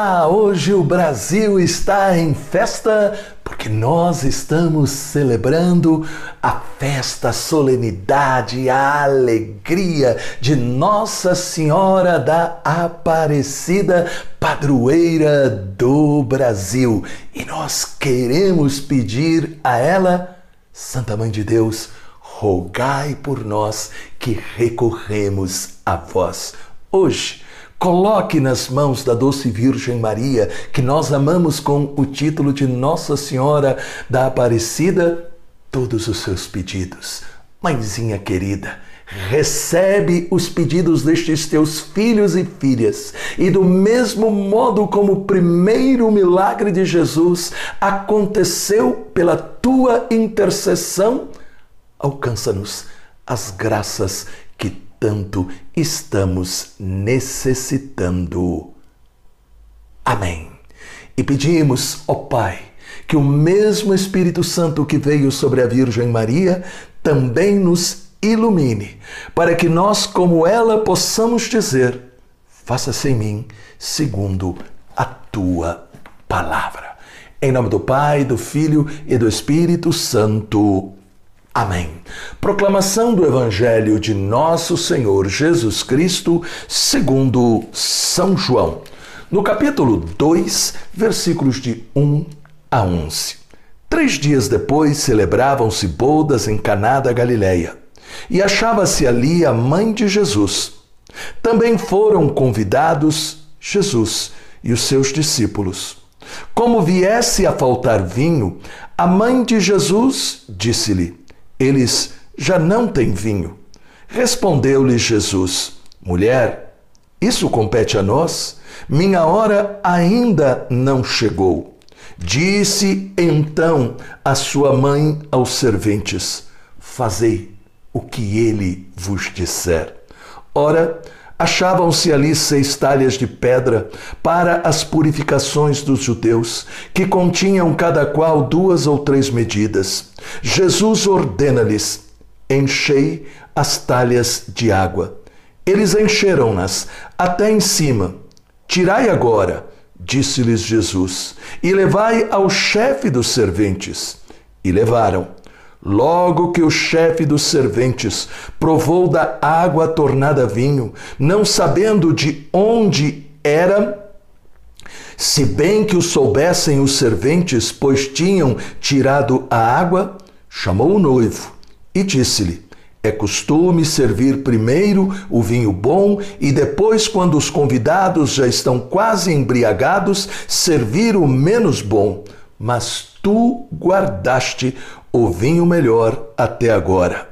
Olá, hoje o Brasil está em festa porque nós estamos celebrando a festa, a solenidade, a alegria de Nossa Senhora da Aparecida, padroeira do Brasil. E nós queremos pedir a ela, Santa Mãe de Deus, rogai por nós que recorremos a vós. Hoje, Coloque nas mãos da doce Virgem Maria, que nós amamos com o título de Nossa Senhora da Aparecida, todos os seus pedidos. Mãezinha querida, recebe os pedidos destes teus filhos e filhas, e do mesmo modo como o primeiro milagre de Jesus aconteceu pela tua intercessão, alcança-nos as graças que tanto estamos necessitando. Amém. E pedimos, ó Pai, que o mesmo Espírito Santo que veio sobre a Virgem Maria também nos ilumine, para que nós, como ela, possamos dizer: Faça-se em mim segundo a tua palavra. Em nome do Pai, do Filho e do Espírito Santo. Amém. Proclamação do Evangelho de Nosso Senhor Jesus Cristo, segundo São João, no capítulo 2, versículos de 1 a 11. Três dias depois celebravam-se bodas em Caná da Galileia, e achava-se ali a mãe de Jesus. Também foram convidados Jesus e os seus discípulos. Como viesse a faltar vinho, a mãe de Jesus disse-lhe: eles já não têm vinho. Respondeu-lhe Jesus: Mulher, isso compete a nós? Minha hora ainda não chegou. Disse então a sua mãe aos serventes: Fazei o que ele vos disser. Ora, Achavam-se ali seis talhas de pedra para as purificações dos judeus, que continham cada qual duas ou três medidas. Jesus ordena-lhes: enchei as talhas de água. Eles encheram-nas até em cima. Tirai agora, disse-lhes Jesus, e levai ao chefe dos serventes. E levaram. Logo que o chefe dos serventes provou da água tornada vinho, não sabendo de onde era, se bem que o soubessem os serventes, pois tinham tirado a água, chamou o noivo e disse-lhe: É costume servir primeiro o vinho bom e depois, quando os convidados já estão quase embriagados, servir o menos bom. Mas tu guardaste o vinho melhor até agora.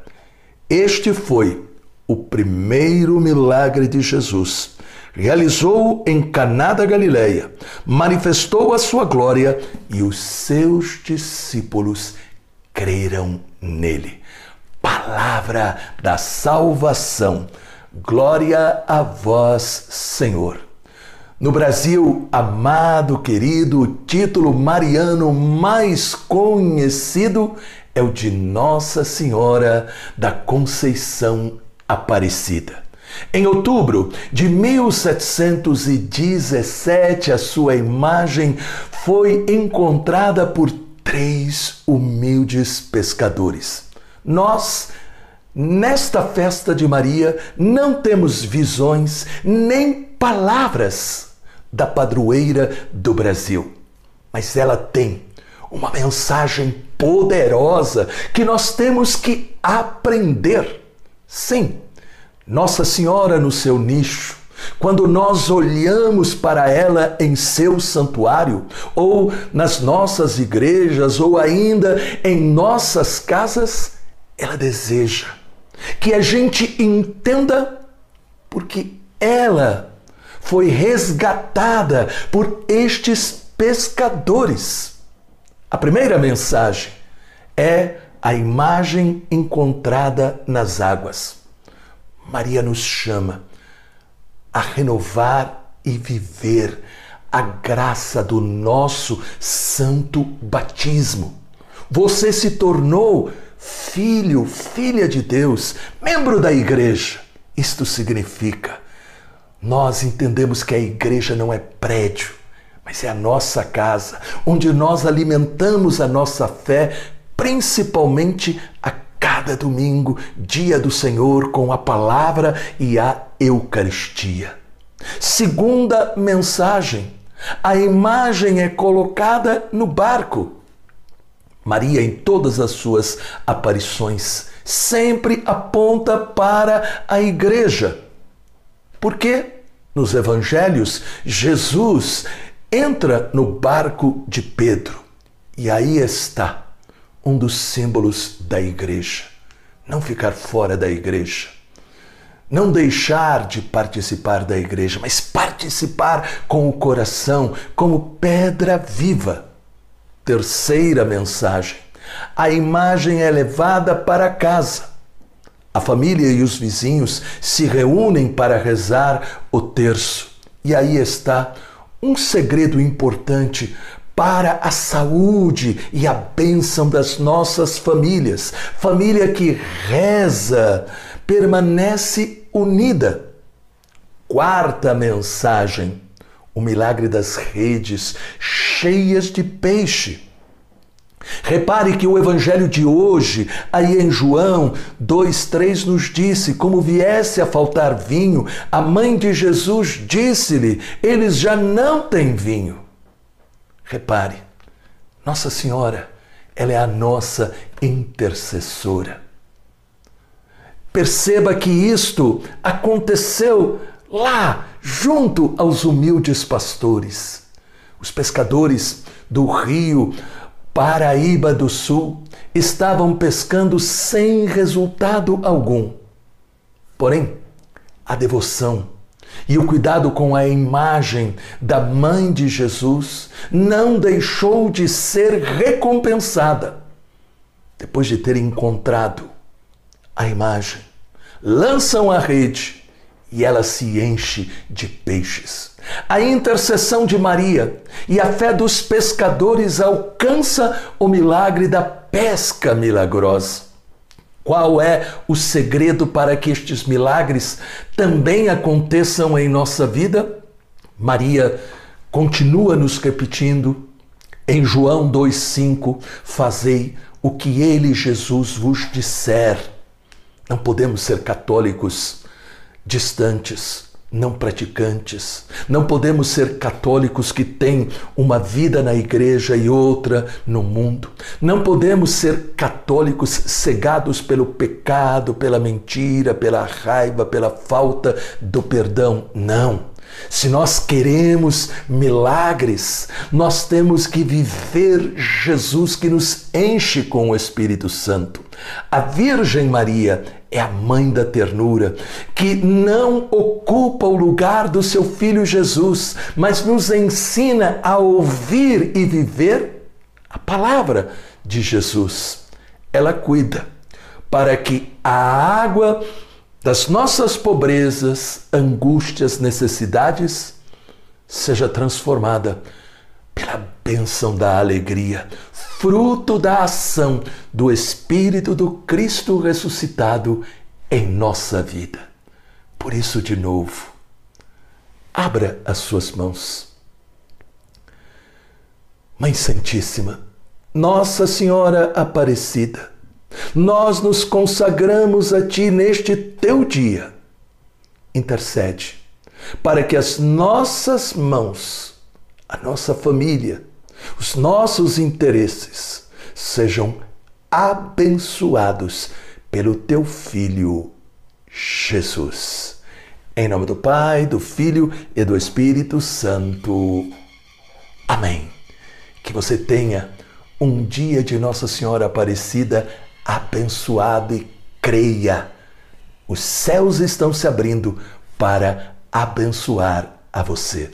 Este foi o primeiro milagre de Jesus. Realizou em Caná da Galileia, manifestou a sua glória e os seus discípulos creram nele. Palavra da salvação. Glória a vós, Senhor. No Brasil, amado, querido, o título mariano mais conhecido é o de Nossa Senhora da Conceição Aparecida. Em outubro de 1717, a sua imagem foi encontrada por três humildes pescadores. Nós, nesta festa de Maria, não temos visões nem palavras da padroeira do Brasil. Mas ela tem uma mensagem poderosa que nós temos que aprender. Sim, Nossa Senhora no seu nicho, quando nós olhamos para ela em seu santuário, ou nas nossas igrejas, ou ainda em nossas casas, ela deseja que a gente entenda porque ela foi resgatada por estes pescadores. A primeira mensagem é a imagem encontrada nas águas. Maria nos chama a renovar e viver a graça do nosso santo batismo. Você se tornou filho, filha de Deus, membro da igreja. Isto significa nós entendemos que a igreja não é prédio, mas é a nossa casa, onde nós alimentamos a nossa fé, principalmente a cada domingo, dia do Senhor, com a palavra e a Eucaristia. Segunda mensagem: a imagem é colocada no barco. Maria, em todas as suas aparições, sempre aponta para a igreja. Por quê? Nos evangelhos, Jesus entra no barco de Pedro e aí está um dos símbolos da igreja. Não ficar fora da igreja. Não deixar de participar da igreja, mas participar com o coração, como pedra viva. Terceira mensagem: a imagem é levada para casa. A família e os vizinhos se reúnem para rezar o terço. E aí está um segredo importante para a saúde e a bênção das nossas famílias. Família que reza permanece unida. Quarta mensagem: o milagre das redes cheias de peixe. Repare que o evangelho de hoje, aí em João 2:3 nos disse: como viesse a faltar vinho, a mãe de Jesus disse-lhe: eles já não têm vinho. Repare, Nossa Senhora, ela é a nossa intercessora. Perceba que isto aconteceu lá, junto aos humildes pastores. Os pescadores do rio Paraíba do Sul estavam pescando sem resultado algum. Porém, a devoção e o cuidado com a imagem da mãe de Jesus não deixou de ser recompensada. Depois de ter encontrado a imagem, lançam a rede e ela se enche de peixes. A intercessão de Maria e a fé dos pescadores alcança o milagre da pesca milagrosa. Qual é o segredo para que estes milagres também aconteçam em nossa vida? Maria continua nos repetindo em João 2,5: Fazei o que ele, Jesus, vos disser. Não podemos ser católicos distantes, não praticantes. Não podemos ser católicos que têm uma vida na igreja e outra no mundo. Não podemos ser católicos cegados pelo pecado, pela mentira, pela raiva, pela falta do perdão. Não. Se nós queremos milagres, nós temos que viver Jesus que nos enche com o Espírito Santo. A Virgem Maria é a mãe da ternura, que não ocupa o lugar do seu filho Jesus, mas nos ensina a ouvir e viver a palavra de Jesus. Ela cuida para que a água das nossas pobrezas, angústias, necessidades, seja transformada pela bênção da alegria, fruto da ação do Espírito do Cristo ressuscitado em nossa vida. Por isso, de novo, abra as suas mãos. Mãe Santíssima, Nossa Senhora Aparecida, nós nos consagramos a Ti neste teu dia. Intercede para que as nossas mãos, a nossa família, os nossos interesses sejam abençoados pelo Teu Filho Jesus. Em nome do Pai, do Filho e do Espírito Santo. Amém. Que você tenha um dia de Nossa Senhora Aparecida abençoado e creia. Os céus estão se abrindo para abençoar a você.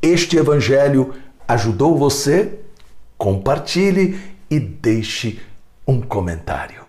Este evangelho ajudou você? Compartilhe e deixe um comentário.